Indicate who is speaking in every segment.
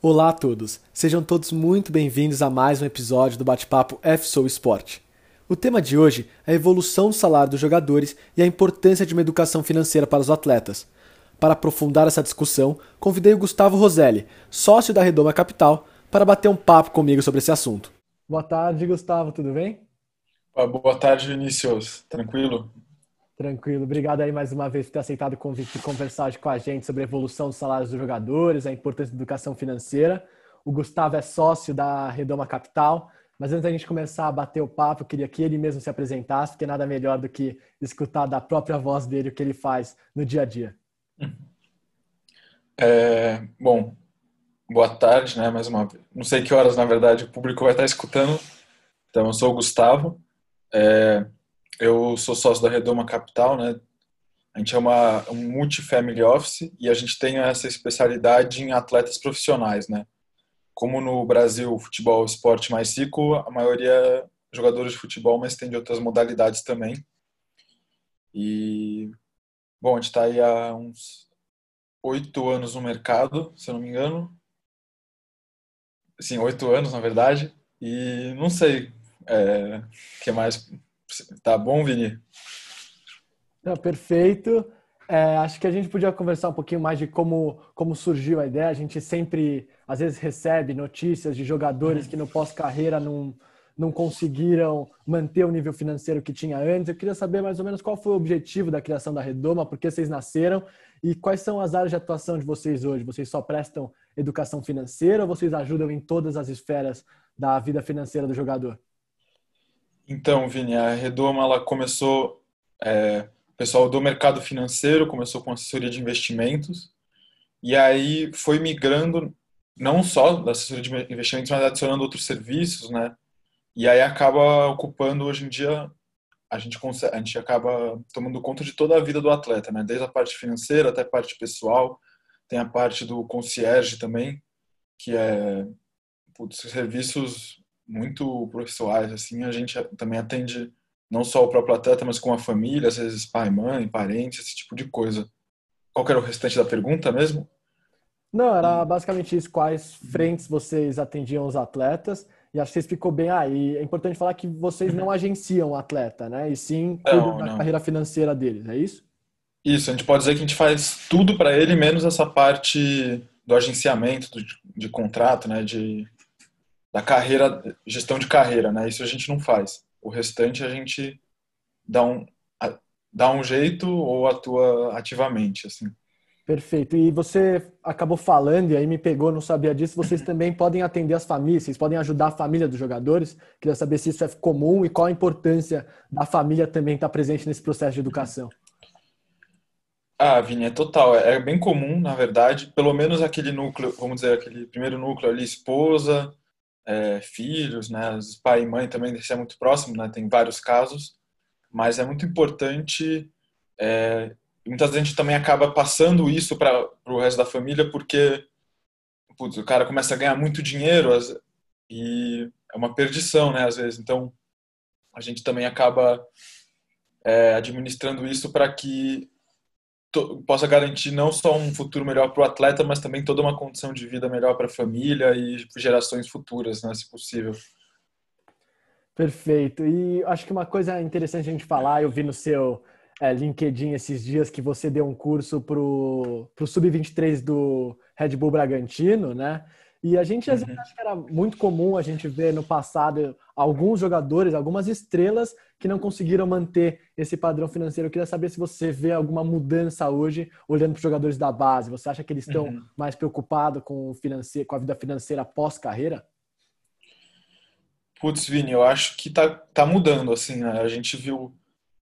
Speaker 1: Olá a todos, sejam todos muito bem-vindos a mais um episódio do Bate-Papo FSou Esporte. O tema de hoje é a evolução do salário dos jogadores e a importância de uma educação financeira para os atletas. Para aprofundar essa discussão, convidei o Gustavo Roselli, sócio da Redoma Capital, para bater um papo comigo sobre esse assunto. Boa tarde, Gustavo, tudo bem?
Speaker 2: Boa tarde, Vinícius. Tranquilo?
Speaker 1: Tranquilo. Obrigado aí mais uma vez por ter aceitado o convite de conversar com a gente sobre a evolução dos salários dos jogadores, a importância da educação financeira. O Gustavo é sócio da Redoma Capital, mas antes da gente começar a bater o papo, eu queria que ele mesmo se apresentasse, porque nada melhor do que escutar da própria voz dele o que ele faz no dia a dia.
Speaker 2: É, bom, boa tarde, né? Mais uma vez. Não sei que horas, na verdade, o público vai estar escutando. Então, eu sou o Gustavo. É, eu sou sócio da Redoma Capital, né? A gente é uma, um multifamily office e a gente tem essa especialidade em atletas profissionais, né? Como no Brasil o futebol é o esporte mais rico, a maioria é jogadores de futebol, mas tem de outras modalidades também. E, bom, a gente está aí há uns oito anos no mercado, se eu não me engano. Sim, oito anos, na verdade. E não sei o é, que mais Tá bom, Vini?
Speaker 1: Não, perfeito. É, acho que a gente podia conversar um pouquinho mais de como, como surgiu a ideia. A gente sempre, às vezes, recebe notícias de jogadores que no pós-carreira não, não conseguiram manter o nível financeiro que tinha antes. Eu queria saber mais ou menos qual foi o objetivo da criação da Redoma, por que vocês nasceram e quais são as áreas de atuação de vocês hoje. Vocês só prestam educação financeira ou vocês ajudam em todas as esferas da vida financeira do jogador?
Speaker 2: Então, Vini, a Redoma ela começou, é, o pessoal do mercado financeiro começou com assessoria de investimentos e aí foi migrando não só da assessoria de investimentos, mas adicionando outros serviços, né? E aí acaba ocupando hoje em dia a gente consegue, a gente acaba tomando conta de toda a vida do atleta, né? Desde a parte financeira até a parte pessoal, tem a parte do concierge também, que é putz, serviços muito profissionais, assim, a gente também atende não só o próprio atleta, mas com a família, às vezes pai, mãe, parentes, esse tipo de coisa. Qual era o restante da pergunta mesmo?
Speaker 1: Não, era basicamente isso, quais frentes vocês atendiam os atletas, e acho que você explicou bem aí. Ah, é importante falar que vocês não agenciam o atleta, né? E sim cuidam da carreira financeira deles, é isso?
Speaker 2: Isso, a gente pode dizer que a gente faz tudo para ele, menos essa parte do agenciamento, de, de contrato, né? De da carreira, gestão de carreira, né? Isso a gente não faz. O restante a gente dá um, dá um jeito ou atua ativamente, assim.
Speaker 1: Perfeito. E você acabou falando, e aí me pegou, não sabia disso, vocês também podem atender as famílias, vocês podem ajudar a família dos jogadores. Queria saber se isso é comum e qual a importância da família também estar presente nesse processo de educação.
Speaker 2: Ah, Vini, é total. É bem comum, na verdade, pelo menos aquele núcleo, vamos dizer, aquele primeiro núcleo ali, esposa, é, filhos, né? Os pai e mãe também deixam muito próximo, né? Tem vários casos, mas é muito importante. É, muitas vezes a gente também acaba passando isso para o resto da família porque putz, o cara começa a ganhar muito dinheiro e é uma perdição, né? Às vezes, então a gente também acaba é, administrando isso para que possa garantir não só um futuro melhor para o atleta, mas também toda uma condição de vida melhor para a família e gerações futuras, né, se possível.
Speaker 1: Perfeito. E acho que uma coisa interessante a gente falar, eu vi no seu é, LinkedIn esses dias que você deu um curso para o Sub-23 do Red Bull Bragantino, né? E a gente às vezes uhum. acha que era muito comum a gente ver no passado alguns jogadores, algumas estrelas que não conseguiram manter esse padrão financeiro. Eu queria saber se você vê alguma mudança hoje olhando para os jogadores da base. Você acha que eles estão uhum. mais preocupados com, com a vida financeira pós-carreira?
Speaker 2: Putz, Vini, eu acho que tá, tá mudando, assim, né? A gente viu,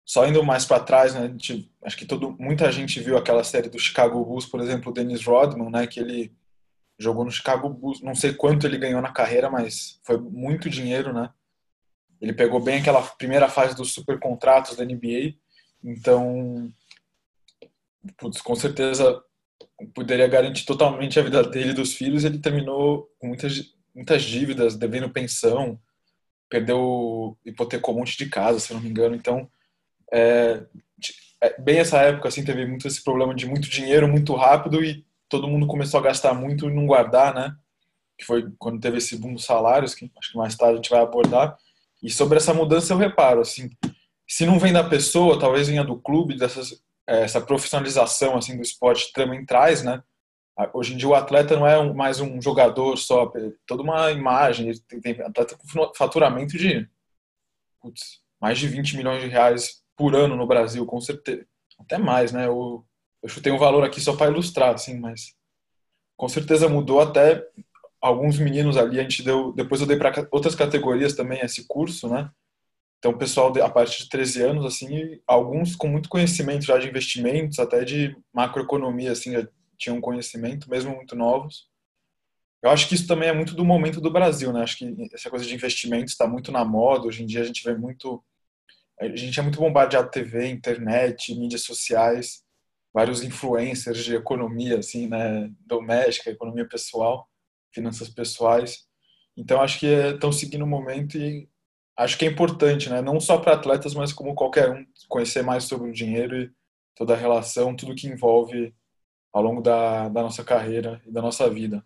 Speaker 2: só indo mais para trás, né? Gente, acho que todo, muita gente viu aquela série do Chicago Bulls, por exemplo, o Dennis Rodman, né? Que ele jogou no Chicago Bulls, não sei quanto ele ganhou na carreira, mas foi muito dinheiro, né? Ele pegou bem aquela primeira fase dos super contratos da NBA, então, putz, com certeza poderia garantir totalmente a vida dele e dos filhos. Ele terminou com muitas, muitas dívidas, devendo pensão, perdeu, hipotecou um monte de casa, se não me engano. Então, é, é, bem essa época, assim, teve muito esse problema de muito dinheiro, muito rápido e todo mundo começou a gastar muito e não guardar, né? que foi quando teve esse boom dos salários, que acho que mais tarde a gente vai abordar. E sobre essa mudança eu reparo, assim, se não vem da pessoa, talvez venha do clube, dessas, é, essa profissionalização assim do esporte também traz, né? Hoje em dia o atleta não é mais um jogador só, toda uma imagem, tem, tem atleta com faturamento de putz, mais de 20 milhões de reais por ano no Brasil, com certeza. Até mais, né? Eu chutei um valor aqui só para ilustrar, assim, mas com certeza mudou até alguns meninos ali, a gente deu, depois eu dei para outras categorias também esse curso, né? Então, o pessoal a partir de 13 anos, assim, alguns com muito conhecimento já de investimentos, até de macroeconomia, assim, já tinham conhecimento, mesmo muito novos. Eu acho que isso também é muito do momento do Brasil, né? Acho que essa coisa de investimentos está muito na moda. Hoje em dia a gente vê muito. A gente é muito bombardeado TV, internet, mídias sociais, vários influencers de economia, assim, né? Doméstica, economia pessoal, finanças pessoais. Então acho que estão seguindo o momento e acho que é importante, né? Não só para atletas, mas como qualquer um, conhecer mais sobre o dinheiro e toda a relação, tudo que envolve ao longo da, da nossa carreira e da nossa vida.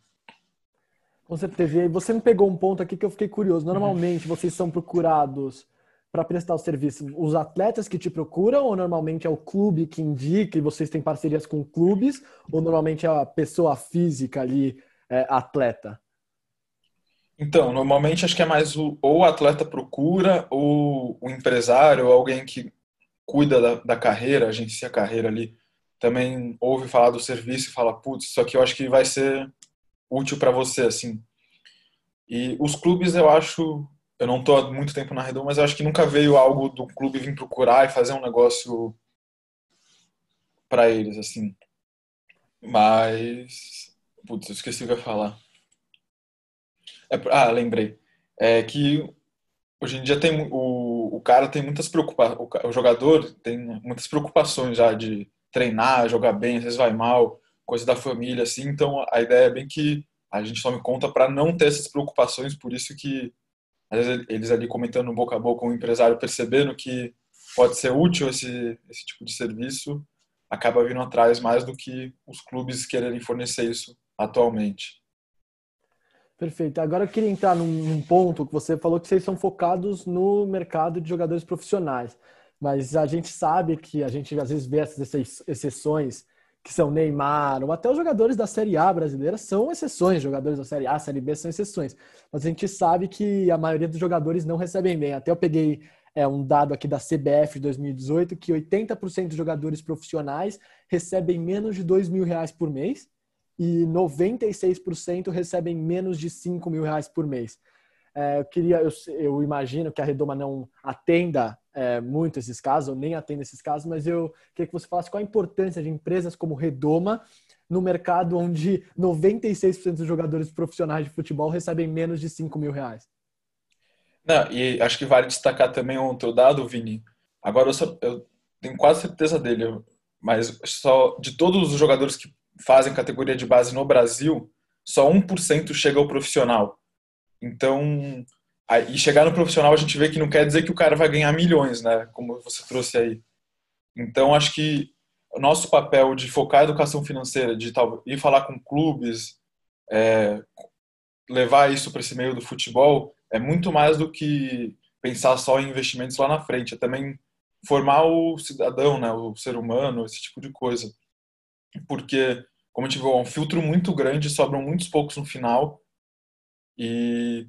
Speaker 1: Com certeza. E você me pegou um ponto aqui que eu fiquei curioso. Normalmente vocês são procurados para prestar o serviço os atletas que te procuram ou normalmente é o clube que indica e vocês têm parcerias com clubes ou normalmente é a pessoa física ali, é, atleta?
Speaker 2: Então, normalmente acho que é mais o, ou o atleta procura, ou o empresário, ou alguém que cuida da, da carreira, agencia a carreira ali, também ouve falar do serviço e fala, putz, isso aqui eu acho que vai ser útil para você, assim. E os clubes, eu acho, eu não estou há muito tempo na Redom, mas acho que nunca veio algo do clube vir procurar e fazer um negócio para eles, assim. Mas, putz, eu esqueci o que eu ia falar. É, ah, lembrei. É que hoje em dia tem o, o cara tem muitas preocupações, o, o jogador tem muitas preocupações já de treinar, jogar bem, às vezes vai mal, coisa da família, assim. Então a ideia é bem que a gente tome conta para não ter essas preocupações, por isso que às vezes eles ali comentando boca a boca o empresário percebendo que pode ser útil esse, esse tipo de serviço, acaba vindo atrás mais do que os clubes quererem fornecer isso atualmente.
Speaker 1: Perfeito. Agora eu queria entrar num, ponto que você falou que vocês são focados no mercado de jogadores profissionais. Mas a gente sabe que a gente às vezes vê essas exceções que são Neymar, ou até os jogadores da Série A brasileira são exceções, jogadores da Série A, Série B são exceções. Mas a gente sabe que a maioria dos jogadores não recebem bem. Até eu peguei é, um dado aqui da CBF de 2018 que 80% dos jogadores profissionais recebem menos de 2 mil reais por mês e 96% recebem menos de 5 mil reais por mês. É, eu queria, eu, eu, imagino que a Redoma não atenda é, muito esses casos, ou nem atenda esses casos, mas eu queria que você falasse qual a importância de empresas como Redoma no mercado onde 96% dos jogadores profissionais de futebol recebem menos de 5 mil reais.
Speaker 2: Não, e acho que vale destacar também outro dado, Vini. Agora eu, eu tenho quase certeza dele, mas só de todos os jogadores que fazem categoria de base no Brasil, só 1% chega ao profissional. Então, e chegar no profissional a gente vê que não quer dizer que o cara vai ganhar milhões, né? Como você trouxe aí. Então, acho que o nosso papel de focar a educação financeira, de tal, ir falar com clubes, é, levar isso para esse meio do futebol, é muito mais do que pensar só em investimentos lá na frente. É também formar o cidadão, né? O ser humano, esse tipo de coisa. Porque como a gente viu, é um filtro muito grande, sobram muitos poucos no final. E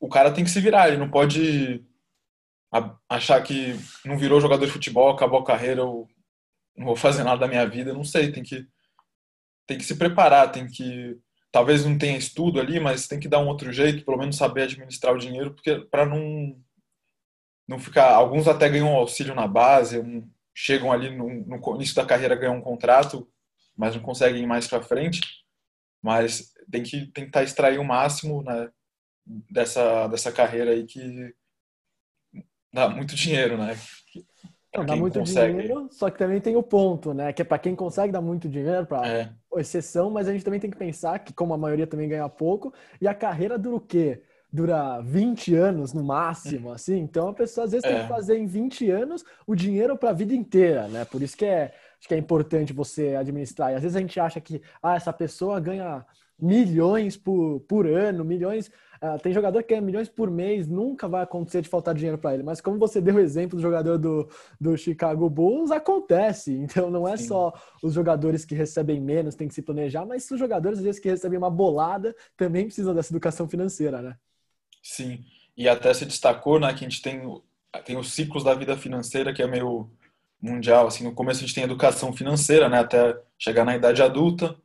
Speaker 2: o cara tem que se virar, ele não pode achar que não virou jogador de futebol, acabou a carreira, eu não vou fazer nada da minha vida, não sei, tem que tem que se preparar, tem que talvez não tenha estudo ali, mas tem que dar um outro jeito, pelo menos saber administrar o dinheiro, porque para não não ficar, alguns até ganham auxílio na base, um, chegam ali no, no início da carreira ganham um contrato, mas não conseguem ir mais para frente. Mas tem que tentar extrair o máximo né, dessa, dessa carreira aí que dá muito dinheiro, né?
Speaker 1: Não, dá muito consegue. dinheiro, só que também tem o ponto, né? Que é para quem consegue dar muito dinheiro, para é. exceção, mas a gente também tem que pensar que, como a maioria também ganha pouco, e a carreira dura o quê? Dura 20 anos no máximo, assim. Então a pessoa às vezes é. tem que fazer em 20 anos o dinheiro para a vida inteira, né? Por isso que é acho que é importante você administrar. E às vezes a gente acha que ah, essa pessoa ganha milhões por, por ano, milhões. Uh, tem jogador que é milhões por mês, nunca vai acontecer de faltar dinheiro para ele. Mas como você deu o exemplo do jogador do, do Chicago Bulls, acontece. Então não é Sim. só os jogadores que recebem menos tem que se planejar, mas os jogadores às vezes que recebem uma bolada também precisam dessa educação financeira, né?
Speaker 2: Sim. E até se destacou, né, que a gente tem, tem os ciclos da vida financeira que é meio mundial. Assim, no começo a gente tem educação financeira, né, até chegar na idade adulta.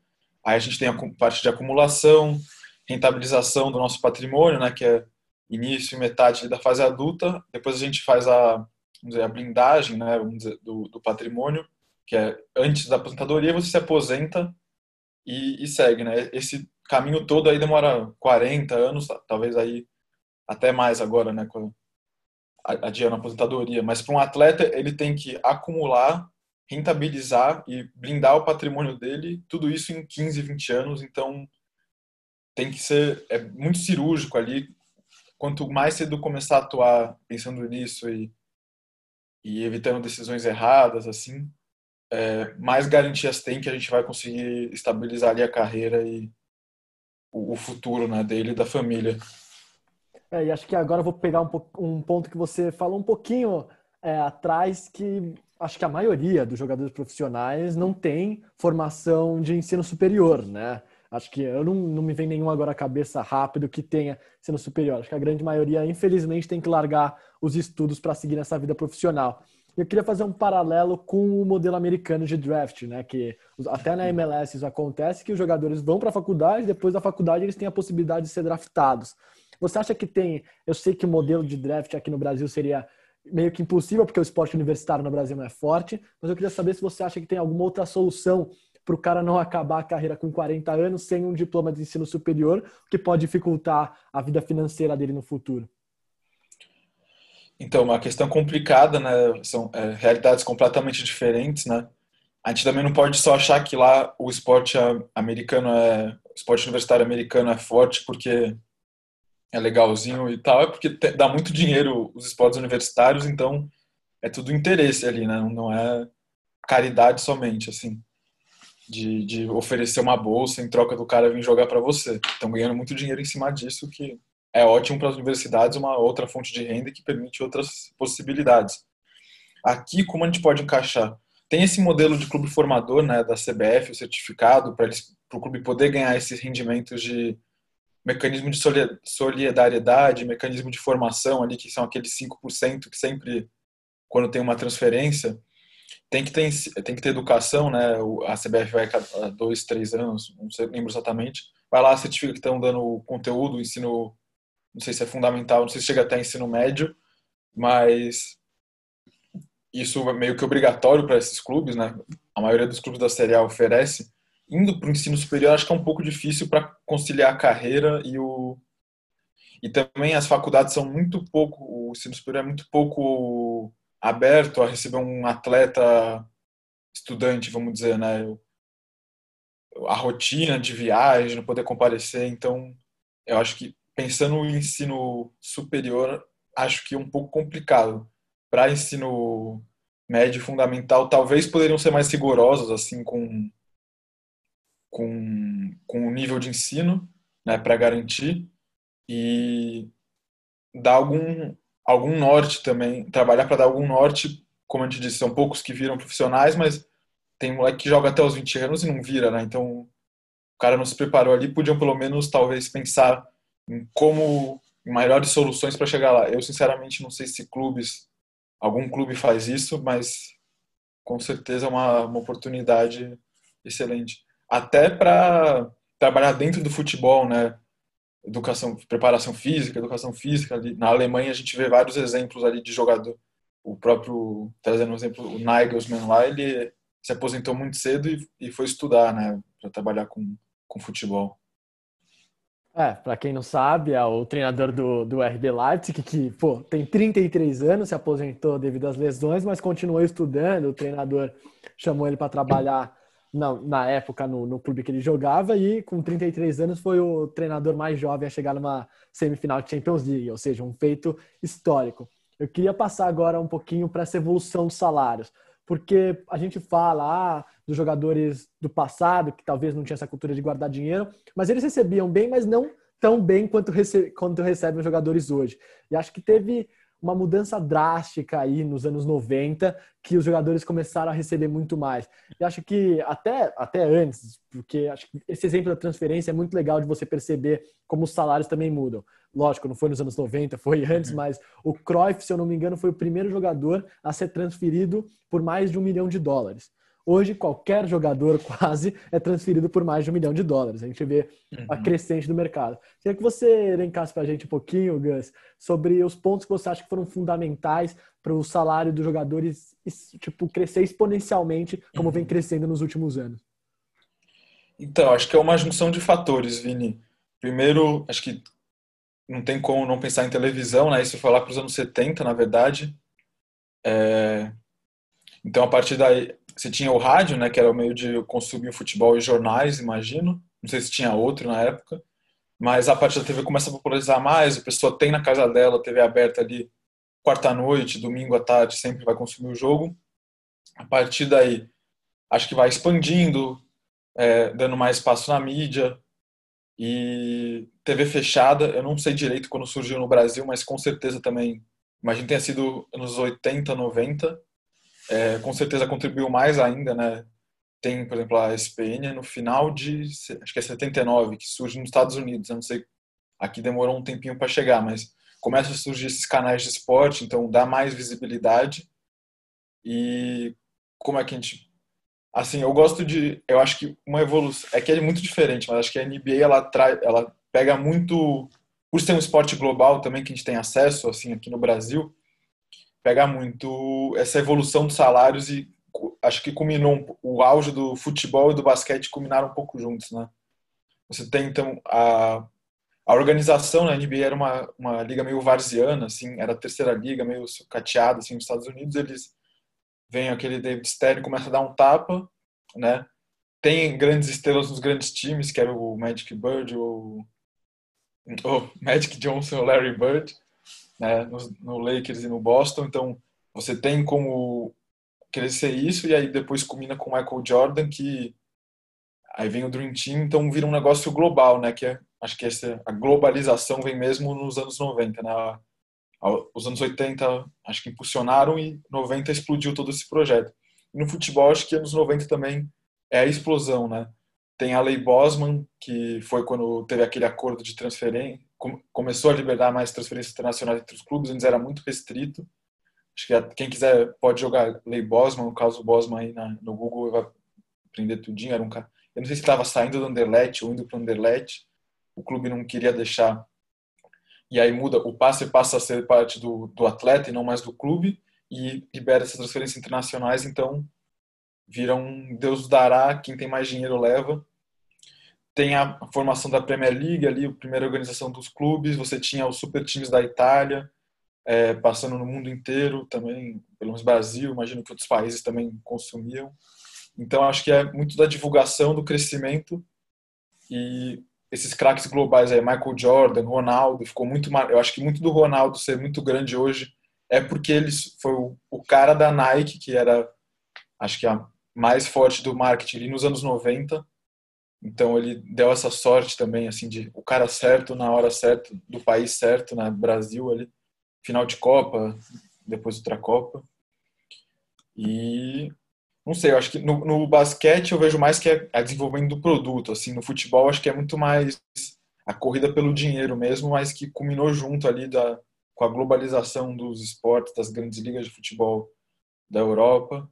Speaker 2: Aí a gente tem a parte de acumulação, rentabilização do nosso patrimônio, né, que é início e metade da fase adulta. Depois a gente faz a, dizer, a blindagem, né, dizer, do, do, patrimônio, que é antes da aposentadoria você se aposenta e, e segue, né? Esse caminho todo aí demora 40 anos, talvez aí até mais agora, né, com adiando a aposentadoria. Mas para um atleta ele tem que acumular rentabilizar e blindar o patrimônio dele, tudo isso em 15, 20 anos, então tem que ser é muito cirúrgico ali. Quanto mais cedo começar a atuar pensando nisso e, e evitando decisões erradas, assim, é, mais garantias tem que a gente vai conseguir estabilizar ali a carreira e o, o futuro né, dele e da família.
Speaker 1: É, e acho que agora eu vou pegar um, um ponto que você falou um pouquinho é, atrás, que acho que a maioria dos jogadores profissionais não tem formação de ensino superior, né? Acho que eu não, não me vem nenhum agora à cabeça rápido que tenha ensino superior. Acho que a grande maioria, infelizmente, tem que largar os estudos para seguir nessa vida profissional. Eu queria fazer um paralelo com o modelo americano de draft, né? Que até na MLS isso acontece que os jogadores vão para a faculdade, depois da faculdade eles têm a possibilidade de ser draftados. Você acha que tem? Eu sei que o modelo de draft aqui no Brasil seria meio que impossível, porque o esporte universitário no Brasil não é forte, mas eu queria saber se você acha que tem alguma outra solução para o cara não acabar a carreira com 40 anos sem um diploma de ensino superior, que pode dificultar a vida financeira dele no futuro.
Speaker 2: Então, uma questão complicada, né? São é, realidades completamente diferentes, né? A gente também não pode só achar que lá o esporte americano é, o esporte universitário americano é forte porque é legalzinho e tal, é porque dá muito dinheiro os esportes universitários, então é tudo interesse ali, né? Não é caridade somente, assim, de, de oferecer uma bolsa em troca do cara vir jogar para você. Estão ganhando muito dinheiro em cima disso, que é ótimo para as universidades, uma outra fonte de renda que permite outras possibilidades. Aqui, como a gente pode encaixar? Tem esse modelo de clube formador, né, da CBF, o certificado, para o clube poder ganhar esses rendimentos de mecanismo de solidariedade, mecanismo de formação ali, que são aqueles 5% que sempre, quando tem uma transferência, tem que ter, tem que ter educação, né? A CBF vai cada dois, três anos, não sei, lembro exatamente, vai lá, certifica que estão dando conteúdo, ensino, não sei se é fundamental, não sei se chega até ensino médio, mas isso é meio que obrigatório para esses clubes, né? A maioria dos clubes da Série A oferece, indo para o ensino superior, acho que é um pouco difícil para conciliar a carreira e o. E também as faculdades são muito pouco, o ensino superior é muito pouco aberto a receber um atleta estudante, vamos dizer, né? A rotina de viagem, não poder comparecer. Então, eu acho que pensando no ensino superior, acho que é um pouco complicado. Para ensino médio fundamental, talvez poderiam ser mais rigorosos, assim, com com, com o nível de ensino, né, para garantir e dar algum algum norte também, trabalhar para dar algum norte, como a gente disse, são poucos que viram profissionais, mas tem moleque que joga até os 20 anos e não vira, né? Então, o cara não se preparou ali, podiam pelo menos talvez pensar em como em melhores soluções para chegar lá. Eu sinceramente não sei se clubes algum clube faz isso, mas com certeza é uma, uma oportunidade excelente até para trabalhar dentro do futebol, né? Educação, preparação física, educação física. Ali. Na Alemanha a gente vê vários exemplos ali de jogador. O próprio, trazendo um exemplo, o Nagelsmann lá, ele se aposentou muito cedo e, e foi estudar, né? Para trabalhar com, com futebol.
Speaker 1: É, para quem não sabe, é o treinador do, do RB Leipzig, que, pô, tem 33 anos, se aposentou devido às lesões, mas continuou estudando. O treinador chamou ele para trabalhar na, na época no, no clube que ele jogava e com 33 anos foi o treinador mais jovem a chegar numa semifinal de Champions League, ou seja, um feito histórico. Eu queria passar agora um pouquinho para essa evolução dos salários. porque a gente fala ah, dos jogadores do passado, que talvez não tinha essa cultura de guardar dinheiro, mas eles recebiam bem, mas não tão bem quanto, rece quanto recebem os jogadores hoje. E acho que teve uma mudança drástica aí nos anos 90, que os jogadores começaram a receber muito mais. E acho que até, até antes, porque acho que esse exemplo da transferência é muito legal de você perceber como os salários também mudam. Lógico, não foi nos anos 90, foi antes, uhum. mas o Cruyff, se eu não me engano, foi o primeiro jogador a ser transferido por mais de um milhão de dólares. Hoje, qualquer jogador quase é transferido por mais de um milhão de dólares. A gente vê a uhum. crescente do mercado. Queria que você elencasse para a gente um pouquinho, Gus, sobre os pontos que você acha que foram fundamentais para o salário dos jogadores tipo, crescer exponencialmente, como uhum. vem crescendo nos últimos anos.
Speaker 2: Então, acho que é uma junção de fatores, Vini. Primeiro, acho que não tem como não pensar em televisão, né? Isso foi lá para os anos 70, na verdade. É... Então, a partir daí, você tinha o rádio, né, que era o meio de consumir o futebol e jornais, imagino. Não sei se tinha outro na época. Mas a partir da TV começa a popularizar mais, a pessoa tem na casa dela TV aberta ali, quarta-noite, domingo à tarde, sempre vai consumir o jogo. A partir daí, acho que vai expandindo, é, dando mais espaço na mídia. E TV fechada, eu não sei direito quando surgiu no Brasil, mas com certeza também, imagino que tenha sido nos 80, 90 é, com certeza contribuiu mais ainda, né? Tem, por exemplo, a SPN no final de, acho que é 79, que surge nos Estados Unidos. Eu não sei, aqui demorou um tempinho para chegar, mas começa a surgir esses canais de esporte, então dá mais visibilidade. E como é que a gente assim, eu gosto de, eu acho que uma evolução, é que é muito diferente, mas acho que a NBA ela traz, ela pega muito por ser um esporte global também que a gente tem acesso assim aqui no Brasil, pega muito essa evolução dos salários e acho que culminou o auge do futebol e do basquete culminaram um pouco juntos, né? Você tem então a a organização na NBA era uma, uma liga meio varziana, assim, era a terceira liga, meio cateada, assim, nos Estados Unidos, eles vem aquele David Stern começa a dar um tapa, né? Tem grandes estrelas nos grandes times, que era o Magic Bird, o, o Magic Johnson, o Larry Bird, né, no, no Lakers e no Boston. Então, você tem como crescer isso e aí depois combina com o Michael Jordan, que aí vem o Dream Team, então vira um negócio global, né, que é, acho que essa, a globalização vem mesmo nos anos 90, né, os anos 80 acho que impulsionaram e 90 explodiu todo esse projeto. E no futebol, acho que anos 90 também é a explosão, né, tem a Lei Bosman, que foi quando teve aquele acordo de transferência, começou a liberar mais transferências internacionais entre os clubes, antes era muito restrito. Acho que quem quiser pode jogar Lei Bosman, no caso Bosman aí na, no Google vai aprender tudinho. Era um cara, eu não sei se estava saindo do Anderlecht ou indo para o Anderlecht. O clube não queria deixar. E aí muda, o passe passa a ser parte do, do atleta e não mais do clube e libera essas transferências internacionais, então vira um Deus dará, quem tem mais dinheiro leva tem a formação da Premier League ali, a primeira organização dos clubes, você tinha os super times da Itália, é, passando no mundo inteiro também, pelo menos Brasil, imagino que outros países também consumiam. Então acho que é muito da divulgação, do crescimento e esses craques globais aí, Michael Jordan, Ronaldo, ficou muito, eu acho que muito do Ronaldo ser muito grande hoje é porque ele foi o cara da Nike, que era acho que a mais forte do marketing ali nos anos 90 então ele deu essa sorte também, assim, de o cara certo na hora certa, do país certo, né? Brasil ali, final de Copa, depois outra Copa. E não sei, eu acho que no, no basquete eu vejo mais que é a desenvolvimento do produto, assim, no futebol acho que é muito mais a corrida pelo dinheiro mesmo, mas que culminou junto ali da, com a globalização dos esportes, das grandes ligas de futebol da Europa,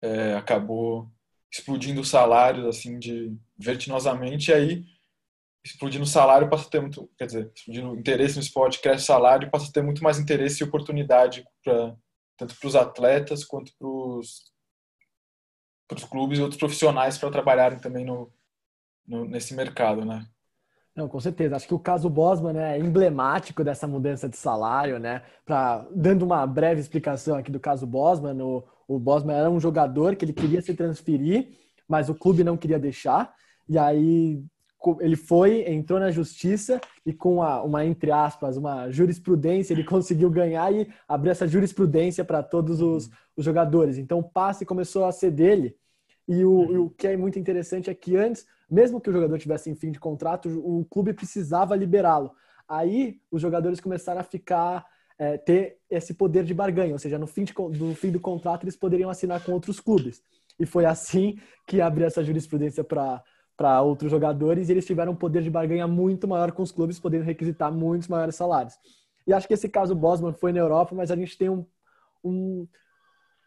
Speaker 2: é, acabou explodindo salários assim de vertiginosamente e aí explodindo salário passa a ter muito, quer dizer, explodindo interesse no esporte, cresce salário passa a ter muito mais interesse e oportunidade para tanto para os atletas quanto para os para os clubes e outros profissionais para trabalharem também no, no, nesse mercado, né?
Speaker 1: Não, com certeza. Acho que o caso Bosman né, é emblemático dessa mudança de salário, né? Pra, dando uma breve explicação aqui do caso Bosman, o, o Bosman era um jogador que ele queria se transferir, mas o clube não queria deixar. E aí, ele foi, entrou na justiça e com uma, uma, entre aspas, uma jurisprudência, ele conseguiu ganhar e abrir essa jurisprudência para todos os, os, jogadores. Então o passe começou a ser dele. E o, uhum. o, que é muito interessante é que antes, mesmo que o jogador tivesse em fim de contrato, o clube precisava liberá-lo. Aí os jogadores começaram a ficar é, ter esse poder de barganha, ou seja, no fim, de, no fim do contrato eles poderiam assinar com outros clubes. E foi assim que abriu essa jurisprudência para para outros jogadores e eles tiveram um poder de barganha muito maior com os clubes, podendo requisitar muitos maiores salários. E acho que esse caso Bosman foi na Europa, mas a gente tem um, um,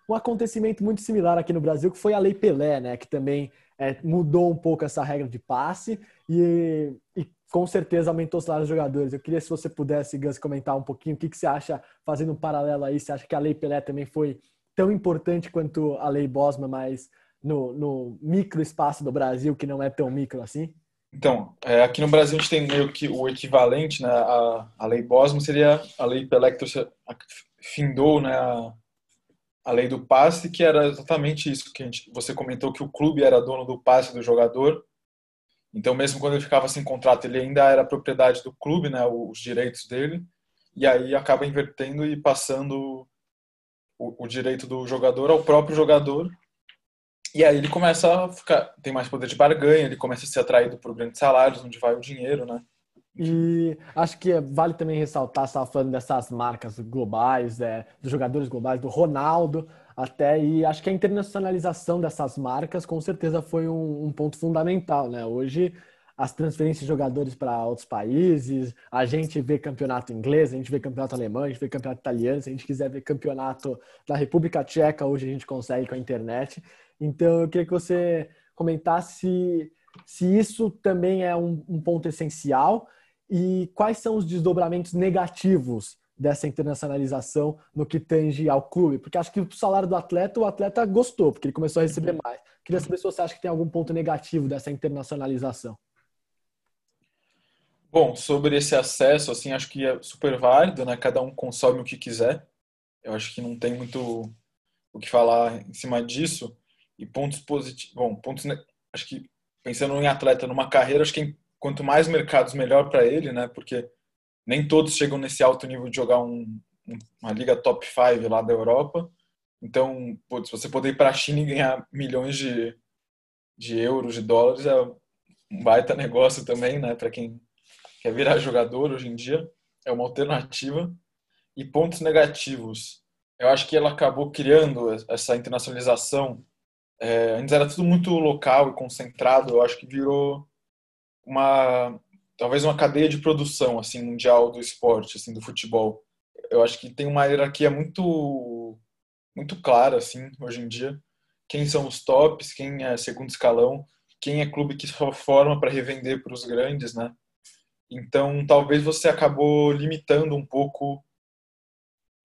Speaker 1: um acontecimento muito similar aqui no Brasil, que foi a Lei Pelé, né? Que também é, mudou um pouco essa regra de passe e, e, com certeza aumentou o salário dos jogadores. Eu queria se você pudesse, Gus, comentar um pouquinho o que, que você acha, fazendo um paralelo aí, você acha que a Lei Pelé também foi tão importante quanto a Lei Bosman, mas no, no micro espaço do Brasil, que não é tão micro assim?
Speaker 2: Então, é, aqui no Brasil a gente tem meio que o equivalente, né? A, a lei Bosman seria a lei Pelé que findou, né? A, a lei do passe, que era exatamente isso que a gente, você comentou que o clube era dono do passe do jogador. Então, mesmo quando ele ficava sem contrato, ele ainda era propriedade do clube, né? Os direitos dele. E aí acaba invertendo e passando o, o direito do jogador ao próprio jogador e aí ele começa a ficar, tem mais poder de barganha, ele começa a ser atraído por grandes salários, onde vai o dinheiro, né?
Speaker 1: E acho que vale também ressaltar, você estava falando dessas marcas globais, é, dos jogadores globais, do Ronaldo até, e acho que a internacionalização dessas marcas com certeza foi um, um ponto fundamental, né? Hoje as transferências de jogadores para outros países, a gente vê campeonato inglês, a gente vê campeonato alemão, a gente vê campeonato italiano, se a gente quiser ver campeonato da República Tcheca, hoje a gente consegue com a internet. Então, eu queria que você comentasse se, se isso também é um, um ponto essencial e quais são os desdobramentos negativos dessa internacionalização no que tange ao clube? Porque acho que o salário do atleta, o atleta gostou, porque ele começou a receber uhum. mais. Queria saber se você acha que tem algum ponto negativo dessa internacionalização.
Speaker 2: Bom, sobre esse acesso, assim, acho que é super válido, né? Cada um consome o que quiser. Eu acho que não tem muito o que falar em cima disso. E pontos positivos, bom, pontos, acho que pensando em atleta numa carreira, acho que quanto mais mercados melhor para ele, né? Porque nem todos chegam nesse alto nível de jogar um, uma liga top 5 lá da Europa. Então, putz, você poder ir para a China e ganhar milhões de, de euros, de dólares, é um baita negócio também, né? Para quem quer virar jogador hoje em dia, é uma alternativa. E pontos negativos, eu acho que ela acabou criando essa internacionalização é, antes era tudo muito local e concentrado. Eu acho que virou uma talvez uma cadeia de produção assim mundial do esporte, assim do futebol. Eu acho que tem uma hierarquia muito muito clara assim hoje em dia. Quem são os tops, quem é segundo escalão, quem é clube que só forma para revender para os grandes, né? Então talvez você acabou limitando um pouco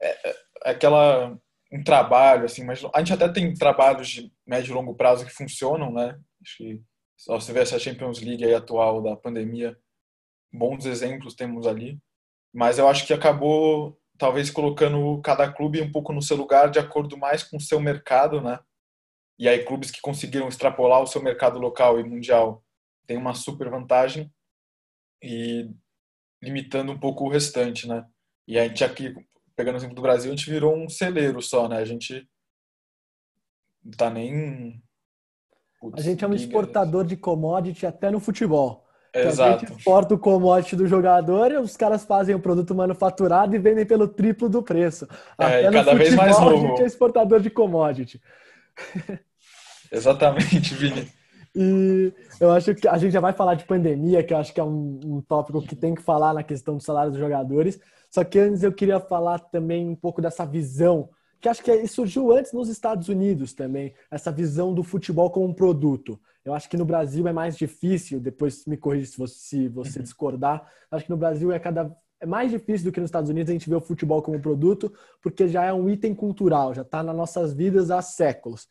Speaker 2: é, é, aquela um trabalho, assim, mas a gente até tem trabalhos de médio e longo prazo que funcionam, né? Acho que só você vê essa Champions League aí atual da pandemia, bons exemplos temos ali. Mas eu acho que acabou talvez colocando cada clube um pouco no seu lugar de acordo mais com o seu mercado, né? E aí clubes que conseguiram extrapolar o seu mercado local e mundial têm uma super vantagem e limitando um pouco o restante, né? E a gente aqui pegando o exemplo do Brasil, a gente virou um celeiro só, né? A gente não tá nem.
Speaker 1: Putz, a gente é um exportador de commodity até no futebol.
Speaker 2: Exato.
Speaker 1: A gente exporta o commodity do jogador e os caras fazem o produto manufaturado e vendem pelo triplo do preço.
Speaker 2: É, até cada vez mais novo.
Speaker 1: A gente é exportador de commodity.
Speaker 2: Exatamente, Vini.
Speaker 1: E eu acho que a gente já vai falar de pandemia, que eu acho que é um, um tópico que tem que falar na questão do salário dos jogadores. Só que antes eu queria falar também um pouco dessa visão, que acho que surgiu antes nos Estados Unidos também, essa visão do futebol como um produto. Eu acho que no Brasil é mais difícil, depois me corrija se você, se você uhum. discordar, acho que no Brasil é cada é mais difícil do que nos Estados Unidos a gente ver o futebol como um produto, porque já é um item cultural, já está nas nossas vidas há séculos.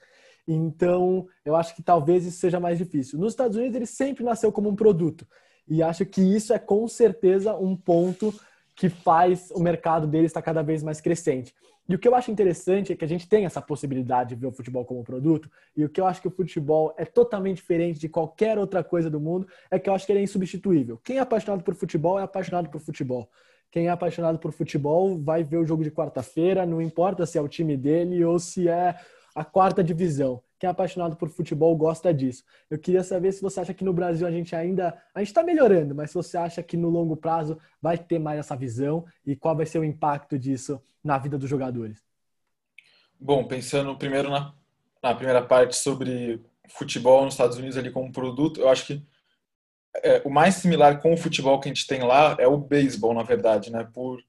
Speaker 1: Então, eu acho que talvez isso seja mais difícil. Nos Estados Unidos, ele sempre nasceu como um produto. E acho que isso é com certeza um ponto que faz o mercado dele estar cada vez mais crescente. E o que eu acho interessante é que a gente tem essa possibilidade de ver o futebol como produto, e o que eu acho que o futebol é totalmente diferente de qualquer outra coisa do mundo, é que eu acho que ele é insubstituível. Quem é apaixonado por futebol é apaixonado por futebol. Quem é apaixonado por futebol vai ver o jogo de quarta-feira, não importa se é o time dele ou se é a quarta divisão. Quem é apaixonado por futebol gosta disso. Eu queria saber se você acha que no Brasil a gente ainda. A gente está melhorando, mas se você acha que no longo prazo vai ter mais essa visão e qual vai ser o impacto disso na vida dos jogadores?
Speaker 2: Bom, pensando primeiro na, na primeira parte sobre futebol nos Estados Unidos ali como produto, eu acho que é, o mais similar com o futebol que a gente tem lá é o beisebol, na verdade, né? Por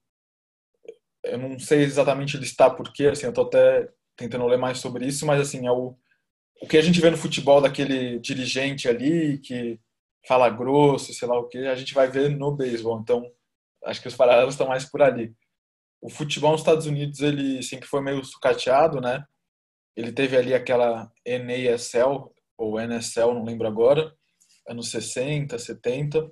Speaker 2: eu não sei exatamente listar porquê, assim, eu tô até tentando ler mais sobre isso, mas assim, é o o que a gente vê no futebol daquele dirigente ali que fala grosso, sei lá o que, a gente vai ver no beisebol. Então, acho que os paralelos estão mais por ali. O futebol nos Estados Unidos, ele sempre foi meio sucateado, né? Ele teve ali aquela NASL, ou NSL, não lembro agora, anos 60, 70,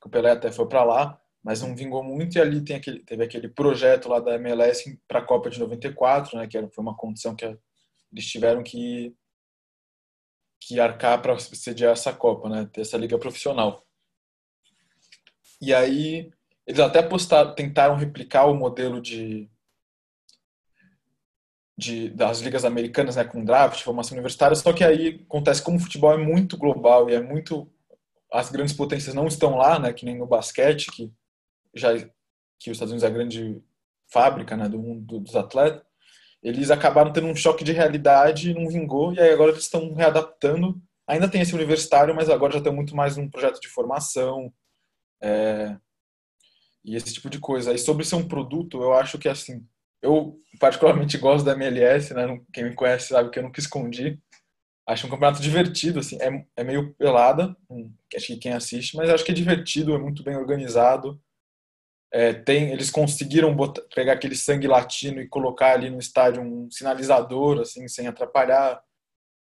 Speaker 2: que o Pelé até foi para lá, mas não vingou muito. E ali tem aquele, teve aquele projeto lá da MLS para a Copa de 94, né? Que foi uma condição que eles tiveram que que arcar para sediar essa Copa, né? Ter essa liga profissional. E aí eles até postaram, tentaram replicar o modelo de, de das ligas americanas, né, com draft, formação universitária, só que aí acontece como o futebol é muito global e é muito as grandes potências não estão lá, né, que nem no basquete, que já que os Estados Unidos é a grande fábrica, né, do mundo dos atletas eles acabaram tendo um choque de realidade, não vingou, e aí agora eles estão readaptando. Ainda tem esse universitário, mas agora já tem muito mais um projeto de formação é, e esse tipo de coisa. E sobre ser um produto, eu acho que assim, eu particularmente gosto da MLS, né? Quem me conhece sabe que eu nunca escondi. Acho um campeonato divertido, assim, é, é meio pelada, acho que quem assiste, mas acho que é divertido, é muito bem organizado. É, tem, eles conseguiram botar, pegar aquele sangue latino e colocar ali no estádio um sinalizador, assim, sem atrapalhar.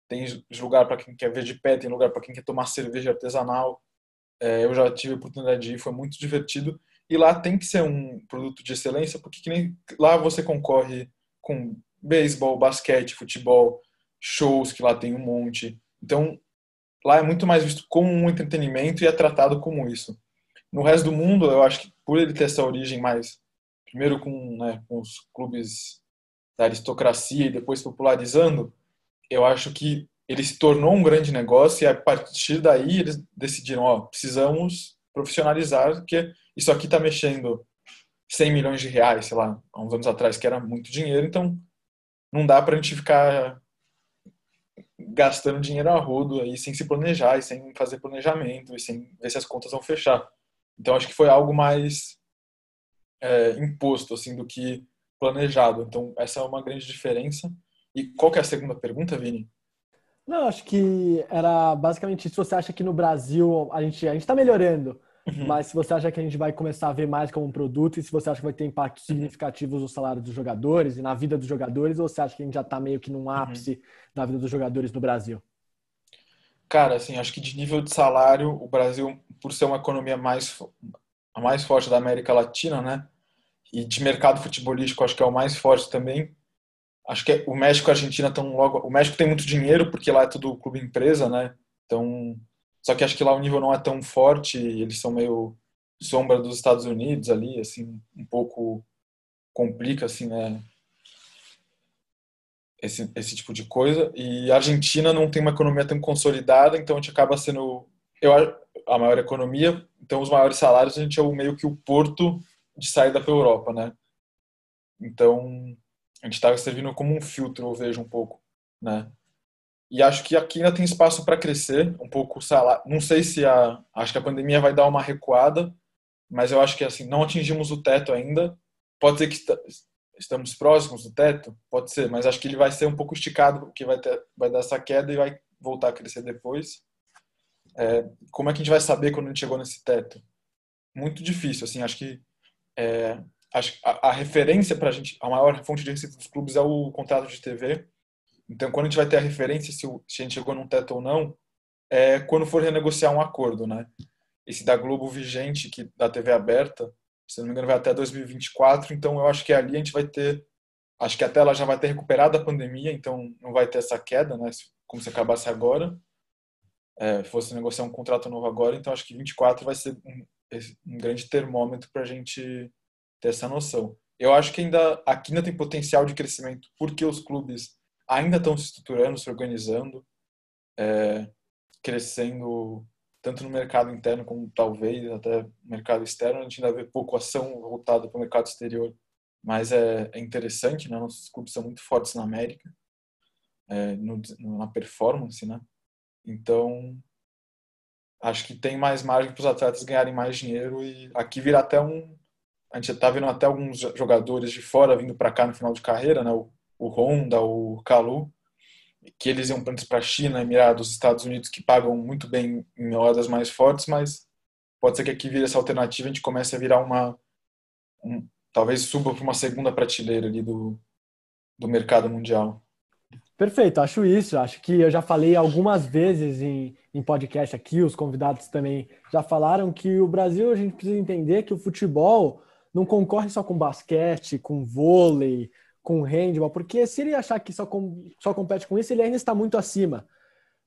Speaker 2: Tem lugar para quem quer ver de pé, tem lugar para quem quer tomar cerveja artesanal. É, eu já tive a oportunidade de ir, foi muito divertido. E lá tem que ser um produto de excelência, porque nem, lá você concorre com beisebol, basquete, futebol, shows que lá tem um monte. Então, lá é muito mais visto como um entretenimento e é tratado como isso. No resto do mundo, eu acho que por ele ter essa origem mais, primeiro com, né, com os clubes da aristocracia e depois popularizando, eu acho que ele se tornou um grande negócio e a partir daí eles decidiram, ó, precisamos profissionalizar, porque isso aqui está mexendo 100 milhões de reais, sei lá, há uns anos atrás, que era muito dinheiro, então não dá para a gente ficar gastando dinheiro a rodo aí sem se planejar e sem fazer planejamento e sem ver se as contas vão fechar. Então acho que foi algo mais é, imposto assim do que planejado. Então essa é uma grande diferença. E qual que é a segunda pergunta, Vini?
Speaker 1: Não, acho que era basicamente se você acha que no Brasil a gente a gente está melhorando, uhum. mas se você acha que a gente vai começar a ver mais como um produto e se você acha que vai ter impactos uhum. significativos no salário dos jogadores e na vida dos jogadores, ou você acha que a gente já está meio que num ápice uhum. na vida dos jogadores no Brasil?
Speaker 2: Cara, assim, acho que de nível de salário, o Brasil, por ser uma economia mais a mais forte da América Latina, né? E de mercado futebolístico, acho que é o mais forte também. Acho que é, o México e a Argentina estão logo. O México tem muito dinheiro porque lá é tudo clube empresa, né? Então, só que acho que lá o nível não é tão forte. eles são meio sombra dos Estados Unidos ali, assim, um pouco complica, assim, né? Esse, esse tipo de coisa. E a Argentina não tem uma economia tão consolidada, então a gente acaba sendo eu, a maior economia, então os maiores salários a gente é o, meio que o porto de saída para a Europa, né? Então a gente está servindo como um filtro, eu vejo um pouco, né? E acho que aqui ainda tem espaço para crescer um pouco o salário. Não sei se a acho que a pandemia vai dar uma recuada, mas eu acho que assim não atingimos o teto ainda. Pode ser que estamos próximos do teto? Pode ser, mas acho que ele vai ser um pouco esticado, porque vai, ter, vai dar essa queda e vai voltar a crescer depois. É, como é que a gente vai saber quando a gente chegou nesse teto? Muito difícil, assim, acho que é, a, a referência para a gente, a maior fonte de receita dos clubes é o contrato de TV. Então, quando a gente vai ter a referência se, o, se a gente chegou num teto ou não, é quando for renegociar um acordo, né? Esse da Globo vigente, que da TV aberta, se não me engano vai até 2024, então eu acho que ali a gente vai ter, acho que até ela já vai ter recuperado a pandemia, então não vai ter essa queda, né, como se acabasse agora, é, fosse negociar um contrato novo agora, então acho que 24 vai ser um, um grande termômetro para a gente ter essa noção. Eu acho que ainda aqui ainda tem potencial de crescimento, porque os clubes ainda estão se estruturando, se organizando, é, crescendo tanto no mercado interno como talvez até mercado externo. A gente ainda vê pouco ação voltada para o mercado exterior, mas é, é interessante, né? Nossos clubes são muito fortes na América, é, no, na performance, né? Então, acho que tem mais margem para os atletas ganharem mais dinheiro e aqui vira até um a gente está vendo até alguns jogadores de fora vindo para cá no final de carreira, né? O, o Honda, o Kalu, que eles iam para a China, Emirados, Estados Unidos, que pagam muito bem em horas mais fortes, mas pode ser que aqui vire essa alternativa, a gente comece a virar uma, um, talvez suba para uma segunda prateleira ali do, do mercado mundial.
Speaker 1: Perfeito, acho isso. Acho que eu já falei algumas vezes em, em podcast aqui, os convidados também já falaram que o Brasil a gente precisa entender que o futebol não concorre só com basquete, com vôlei, com handball, porque se ele achar que só, com, só compete com isso, ele ainda está muito acima.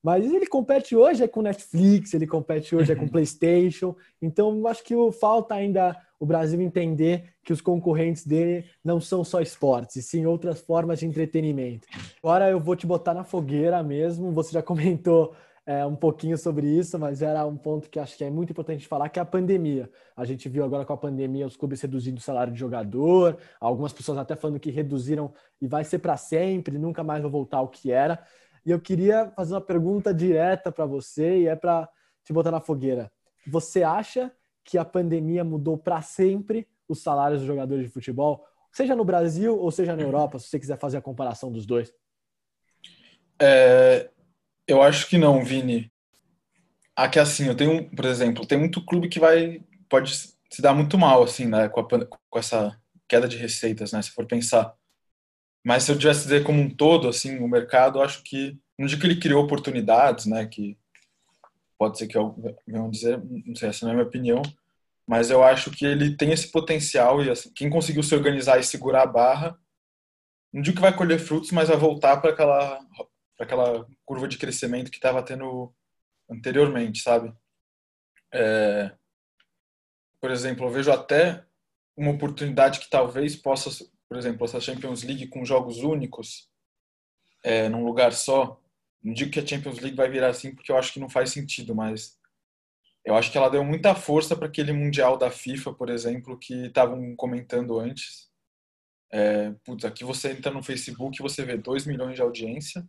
Speaker 1: Mas ele compete hoje é com Netflix, ele compete hoje é com uhum. PlayStation. Então, acho que falta ainda o Brasil entender que os concorrentes dele não são só esportes, e sim outras formas de entretenimento. Agora eu vou te botar na fogueira mesmo. Você já comentou é, um pouquinho sobre isso, mas era um ponto que acho que é muito importante falar, que é a pandemia. A gente viu agora com a pandemia os clubes reduzindo o salário de jogador, algumas pessoas até falando que reduziram e vai ser para sempre, nunca mais vai voltar ao que era. E eu queria fazer uma pergunta direta para você e é para te botar na fogueira. Você acha que a pandemia mudou para sempre os salários dos jogadores de futebol, seja no Brasil ou seja na Europa, se você quiser fazer a comparação dos dois?
Speaker 2: É, eu acho que não, Vini. Aqui assim, eu tenho, por exemplo, tem muito clube que vai pode se dar muito mal assim, né, com, a, com essa queda de receitas, né, se for pensar. Mas se eu tivesse dizer como um todo, assim, o mercado, acho que não digo que ele criou oportunidades, né, que pode ser que venham dizer, não sei, essa não é a minha opinião, mas eu acho que ele tem esse potencial e assim, quem conseguiu se organizar e segurar a barra, não digo que vai colher frutos, mas vai voltar para aquela para aquela curva de crescimento que estava tendo anteriormente, sabe? É, por exemplo, eu vejo até uma oportunidade que talvez possa, por exemplo, essa Champions League com jogos únicos, é, num lugar só. Não digo que a Champions League vai virar assim, porque eu acho que não faz sentido, mas eu acho que ela deu muita força para aquele Mundial da FIFA, por exemplo, que estavam comentando antes. É, putz, aqui você entra no Facebook você vê 2 milhões de audiência,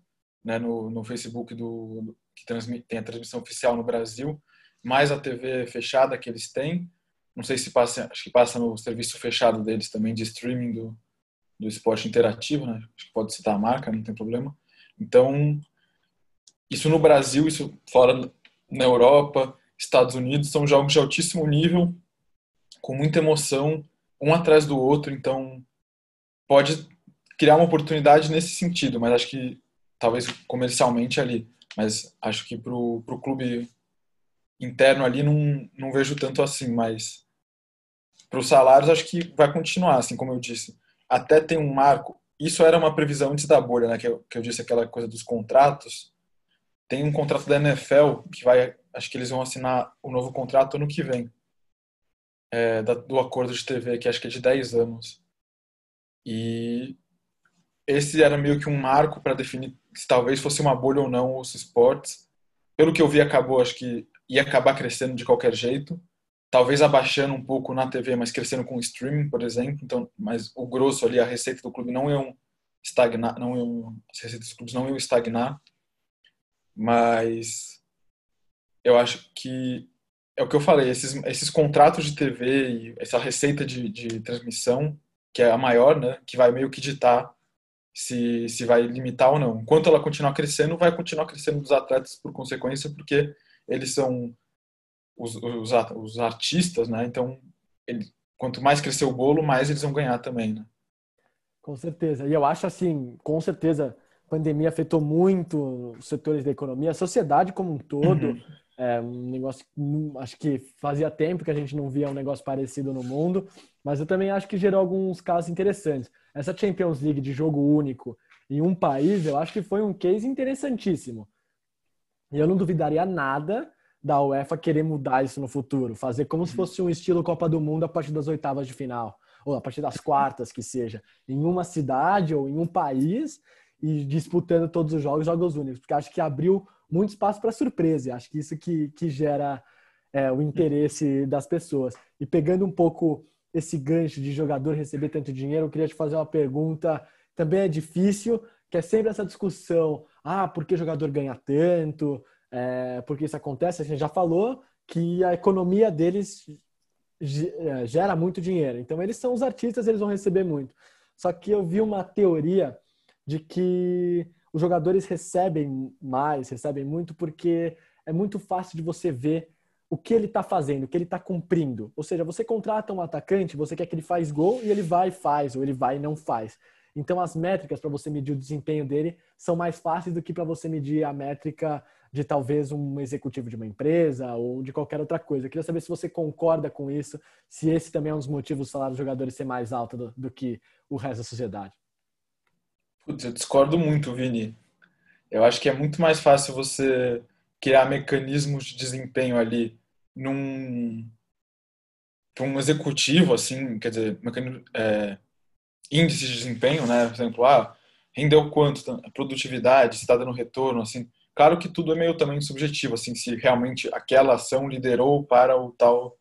Speaker 2: né, no, no Facebook do, que transmite, tem a transmissão oficial no Brasil, mais a TV fechada que eles têm. Não sei se passa, acho que passa no serviço fechado deles também de streaming do, do esporte interativo, né? Acho que pode citar a marca, não tem problema. Então, isso no Brasil, isso fora na Europa, Estados Unidos, são jogos de altíssimo nível, com muita emoção, um atrás do outro, então pode criar uma oportunidade nesse sentido, mas acho que talvez comercialmente ali, mas acho que para o clube interno ali não, não vejo tanto assim, mas para os salários acho que vai continuar, assim como eu disse. Até tem um marco, isso era uma previsão antes da bolha, né, que eu, que eu disse aquela coisa dos contratos. Tem um contrato da NFL que vai, acho que eles vão assinar o novo contrato ano que vem, é, do acordo de TV, que acho que é de 10 anos. E esse era meio que um marco para definir se talvez fosse uma bolha ou não os esportes. Pelo que eu vi, acabou, acho que ia acabar crescendo de qualquer jeito. Talvez abaixando um pouco na TV, mas crescendo com o streaming, por exemplo. Então, mas o grosso ali, a receita do clube não iam estagnar, não iam, as receitas dos clubes não iam estagnar. Mas eu acho que é o que eu falei, esses, esses contratos de TV e essa receita de, de transmissão, que é a maior, né, que vai meio que ditar se, se vai limitar ou não. Enquanto ela continuar crescendo, vai continuar crescendo dos atletas por consequência, porque eles são os, os, os artistas, né? Então, ele, quanto mais crescer o bolo, mais eles vão ganhar também, né?
Speaker 1: Com certeza. E eu acho assim, com certeza, a pandemia afetou muito os setores da economia, a sociedade como um todo. Uhum. É um negócio, acho que fazia tempo que a gente não via um negócio parecido no mundo, mas eu também acho que gerou alguns casos interessantes. Essa Champions League de jogo único em um país, eu acho que foi um case interessantíssimo. E eu não duvidaria nada da UEFA querer mudar isso no futuro, fazer como se fosse um estilo Copa do Mundo a partir das oitavas de final, ou a partir das quartas, que seja, em uma cidade ou em um país e disputando todos os jogos, jogos únicos, porque acho que abriu muito espaço para surpresa. Acho que isso que, que gera é, o interesse das pessoas. E pegando um pouco esse gancho de jogador receber tanto dinheiro, eu queria te fazer uma pergunta, também é difícil, que é sempre essa discussão, ah, por que jogador ganha tanto? É, porque isso acontece, a gente já falou que a economia deles é, gera muito dinheiro. Então eles são os artistas, eles vão receber muito. Só que eu vi uma teoria de que os jogadores recebem mais, recebem muito, porque é muito fácil de você ver o que ele está fazendo, o que ele está cumprindo. Ou seja, você contrata um atacante, você quer que ele faz gol e ele vai e faz, ou ele vai e não faz. Então, as métricas para você medir o desempenho dele são mais fáceis do que para você medir a métrica de talvez um executivo de uma empresa ou de qualquer outra coisa. Eu queria saber se você concorda com isso, se esse também é um dos motivos do salário dos jogadores ser mais alto do, do que o resto da sociedade.
Speaker 2: Putz, eu discordo muito, Vini. Eu acho que é muito mais fácil você criar mecanismos de desempenho ali num um executivo, assim, quer dizer, é, índice de desempenho, né? Por exemplo, ah, rendeu quanto, produtividade, se está dando retorno, assim. Claro que tudo é meio também subjetivo, assim, se realmente aquela ação liderou para o tal.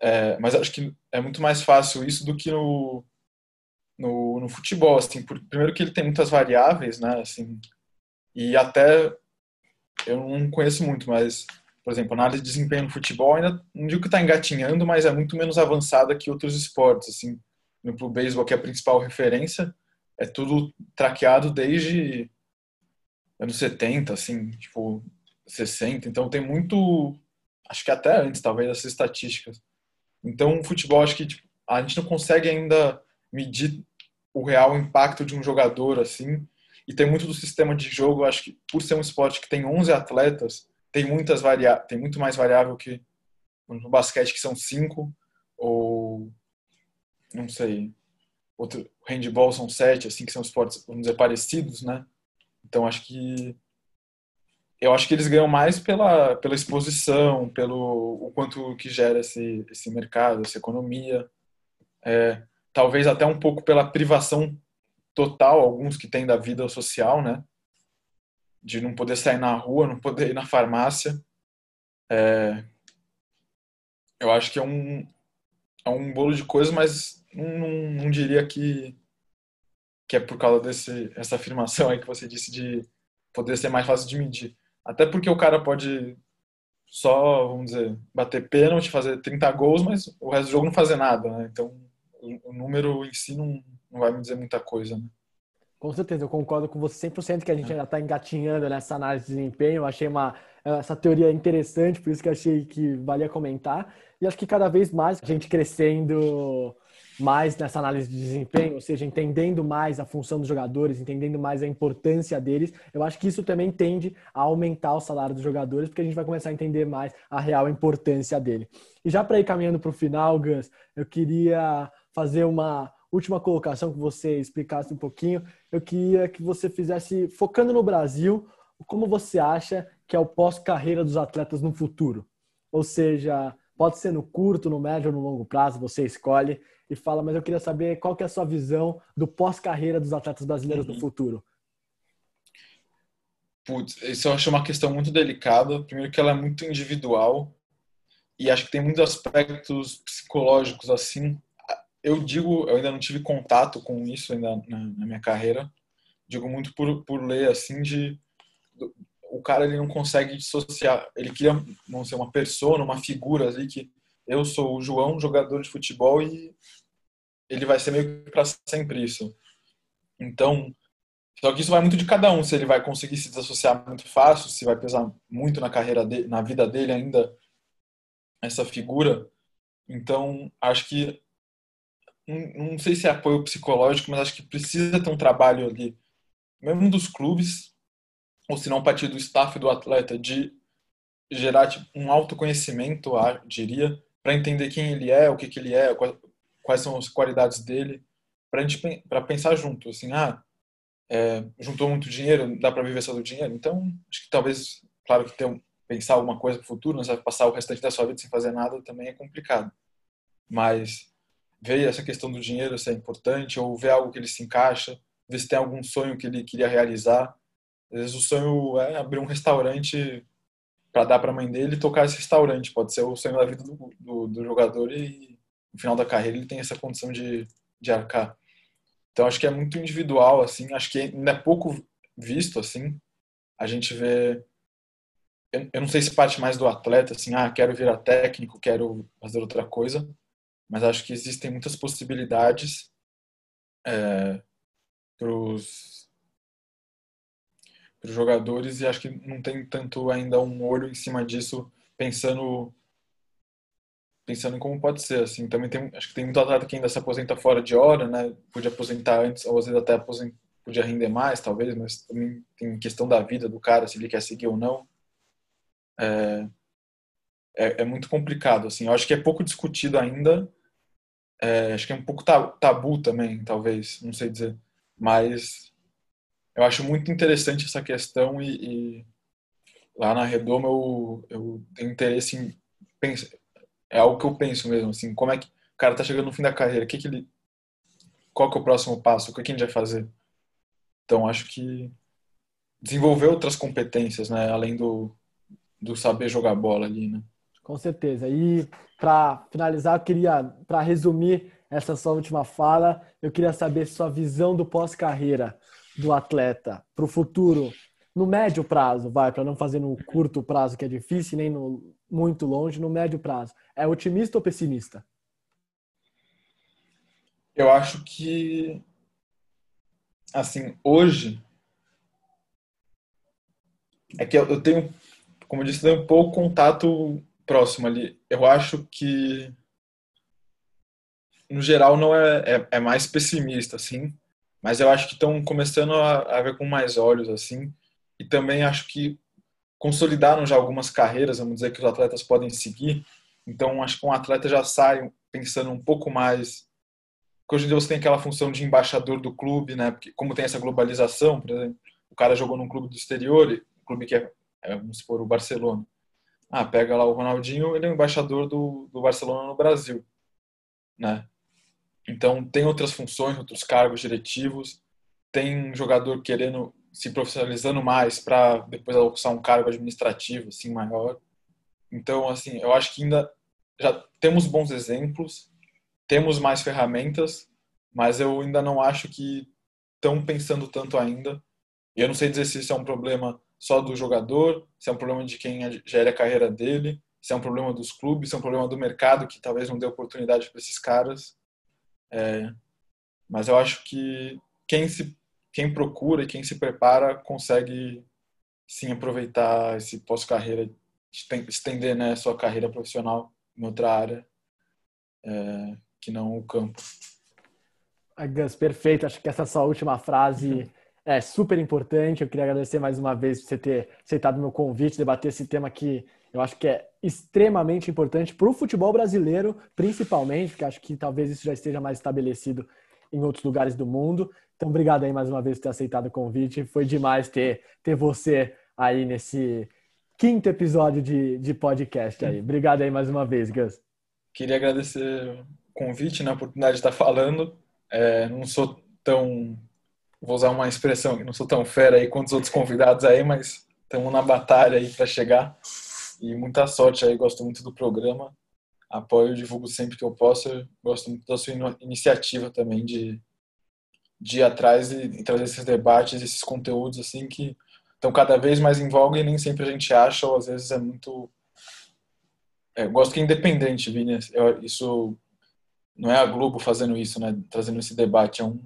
Speaker 2: É, mas acho que é muito mais fácil isso do que no, no, no futebol, assim, por, primeiro que ele tem muitas variáveis, né, assim, e até eu não conheço muito, mas, por exemplo, análise de desempenho no futebol ainda não digo que está engatinhando, mas é muito menos avançada que outros esportes, assim, no beisebol que é a principal referência, é tudo traqueado desde anos 70, assim, tipo 60, então tem muito, acho que até antes talvez essas estatísticas. Então, o futebol acho que tipo, a gente não consegue ainda medir o real impacto de um jogador assim. E tem muito do sistema de jogo, acho que por ser um esporte que tem 11 atletas, tem muitas varia tem muito mais variável que no basquete que são cinco ou não sei, outro handball são sete, assim que são esportes, vamos dizer, parecidos, né? Então acho que eu acho que eles ganham mais pela, pela exposição, pelo o quanto que gera esse, esse mercado, essa economia. É, talvez até um pouco pela privação total, alguns que têm da vida social, né? De não poder sair na rua, não poder ir na farmácia. É, eu acho que é um, é um bolo de coisas, mas não, não, diria que, que é por causa desse essa afirmação aí que você disse de poder ser mais fácil de medir. Até porque o cara pode só, vamos dizer, bater pênalti, fazer 30 gols, mas o resto do jogo não fazer nada, né? Então o número em si não, não vai me dizer muita coisa, né?
Speaker 1: Com certeza, eu concordo com você 100% que a gente ainda está engatinhando nessa análise de desempenho. Eu achei uma, essa teoria interessante, por isso que achei que valia comentar. E acho que cada vez mais a gente crescendo mais nessa análise de desempenho, ou seja, entendendo mais a função dos jogadores, entendendo mais a importância deles, eu acho que isso também tende a aumentar o salário dos jogadores, porque a gente vai começar a entender mais a real importância dele. E já para ir caminhando para o final, Gus, eu queria fazer uma última colocação que você explicasse um pouquinho. Eu queria que você fizesse, focando no Brasil, como você acha que é o pós-carreira dos atletas no futuro? Ou seja, pode ser no curto, no médio ou no longo prazo, você escolhe e fala, mas eu queria saber qual que é a sua visão do pós-carreira dos atletas brasileiros uhum. no futuro.
Speaker 2: Putz, isso eu acho uma questão muito delicada. Primeiro que ela é muito individual e acho que tem muitos aspectos psicológicos assim eu digo, eu ainda não tive contato com isso ainda na, na minha carreira. Digo muito por, por ler assim de o cara ele não consegue dissociar, ele cria, vamos ser uma pessoa, uma figura ali que eu sou o João, jogador de futebol e ele vai ser meio que para sempre isso. Então, só que isso vai muito de cada um, se ele vai conseguir se desassociar muito fácil, se vai pesar muito na carreira dele, na vida dele ainda essa figura. Então, acho que não sei se é apoio psicológico, mas acho que precisa ter um trabalho ali, mesmo dos clubes, ou se não partir do staff do atleta, de gerar tipo, um autoconhecimento, diria, para entender quem ele é, o que, que ele é, quais são as qualidades dele, para gente para pensar junto, assim, ah, é, juntou muito dinheiro, dá para viver só do dinheiro. Então, acho que talvez, claro que ter um, pensar alguma coisa para o futuro, você vai passar o restante da sua vida sem fazer nada também é complicado. Mas ver essa questão do dinheiro se é importante ou ver algo que ele se encaixa, ver se tem algum sonho que ele queria realizar. Às vezes o sonho é abrir um restaurante para dar para a mãe dele e tocar esse restaurante. Pode ser o sonho da vida do, do, do, jogador e no final da carreira ele tem essa condição de, de arcar. Então acho que é muito individual, assim. Acho que ainda é pouco visto, assim. A gente vê... Eu, eu não sei se parte mais do atleta, assim, ah, quero virar técnico, quero fazer outra coisa. Mas acho que existem muitas possibilidades é, para os jogadores e acho que não tem tanto ainda um olho em cima disso pensando pensando em como pode ser assim. Também tem acho que tem muito atleta que ainda se aposenta fora de hora né? Podia aposentar antes ou às vezes até aposent, podia render mais talvez mas também tem questão da vida do cara se ele quer seguir ou não. É, é, é muito complicado assim. Eu acho que é pouco discutido ainda é, acho que é um pouco tabu também talvez não sei dizer mas eu acho muito interessante essa questão e, e lá na Redoma eu, eu tenho interesse em pensar, é algo que eu penso mesmo, assim, como é que o cara tá chegando no fim da carreira, que que ele, qual que é o próximo passo, o que, que a gente vai fazer? Então acho que desenvolver outras competências, né, além do, do saber jogar bola ali, né?
Speaker 1: Com certeza. E para finalizar, eu queria, para resumir essa sua última fala, eu queria saber sua visão do pós-carreira do atleta para o futuro, no médio prazo, vai, para não fazer no curto prazo, que é difícil, nem no muito longe, no médio prazo, é otimista ou pessimista?
Speaker 2: Eu acho que, assim, hoje, é que eu tenho, como eu disse, tenho um pouco contato próximo ali. Eu acho que, no geral, não é, é, é mais pessimista, assim mas eu acho que estão começando a, a, ver com mais olhos assim e também acho que consolidaram já algumas carreiras, vamos dizer que os atletas podem seguir. Então acho que um atleta já sai pensando um pouco mais porque hoje em dia você tem aquela função de embaixador do clube, né? Porque como tem essa globalização, por exemplo, o cara jogou num clube do exterior, um clube que é, é vamos supor o Barcelona. Ah, pega lá o Ronaldinho, ele é o embaixador do, do Barcelona no Brasil, né? Então, tem outras funções, outros cargos diretivos, tem um jogador querendo se profissionalizando mais para depois alcançar um cargo administrativo assim maior. Então, assim, eu acho que ainda já temos bons exemplos, temos mais ferramentas, mas eu ainda não acho que estão pensando tanto ainda. E eu não sei dizer se isso é um problema só do jogador, se é um problema de quem gera a carreira dele, se é um problema dos clubes, se é um problema do mercado que talvez não dê oportunidade para esses caras. É, mas eu acho que quem se quem procura e quem se prepara consegue sim aproveitar esse pós-carreira, estender né, sua carreira profissional em outra área é, que não o campo.
Speaker 1: Gus, perfeito. Acho que essa sua última frase é super importante. Eu queria agradecer mais uma vez por você ter aceitado meu convite, debater esse tema que eu acho que é extremamente importante para o futebol brasileiro, principalmente, porque acho que talvez isso já esteja mais estabelecido em outros lugares do mundo. Então, obrigado aí mais uma vez por ter aceitado o convite. Foi demais ter, ter você aí nesse quinto episódio de, de podcast aí. Obrigado aí mais uma vez, Gus.
Speaker 2: Queria agradecer o convite, né, oportunidade de estar falando. É, não sou tão, vou usar uma expressão, não sou tão fera aí quanto os outros convidados aí, mas estamos na batalha aí para chegar. E muita sorte aí, gosto muito do programa. Apoio, divulgo sempre que eu posso. gosto muito da sua iniciativa também de, de ir atrás e, e trazer esses debates, esses conteúdos assim que estão cada vez mais em voga e nem sempre a gente acha, ou às vezes é muito. É, eu gosto que é independente, Vini. Eu, isso não é a Globo fazendo isso, né? Trazendo esse debate. É um,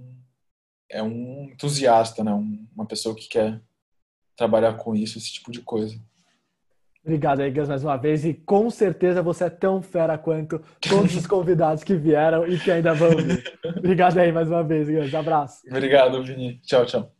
Speaker 2: é um entusiasta, né? Um, uma pessoa que quer trabalhar com isso, esse tipo de coisa.
Speaker 1: Obrigado aí, Gus, mais uma vez. E com certeza você é tão fera quanto todos os convidados que vieram e que ainda vão vir. Obrigado aí mais uma vez, Gus. Abraço.
Speaker 2: Obrigado, Vini. Tchau, tchau.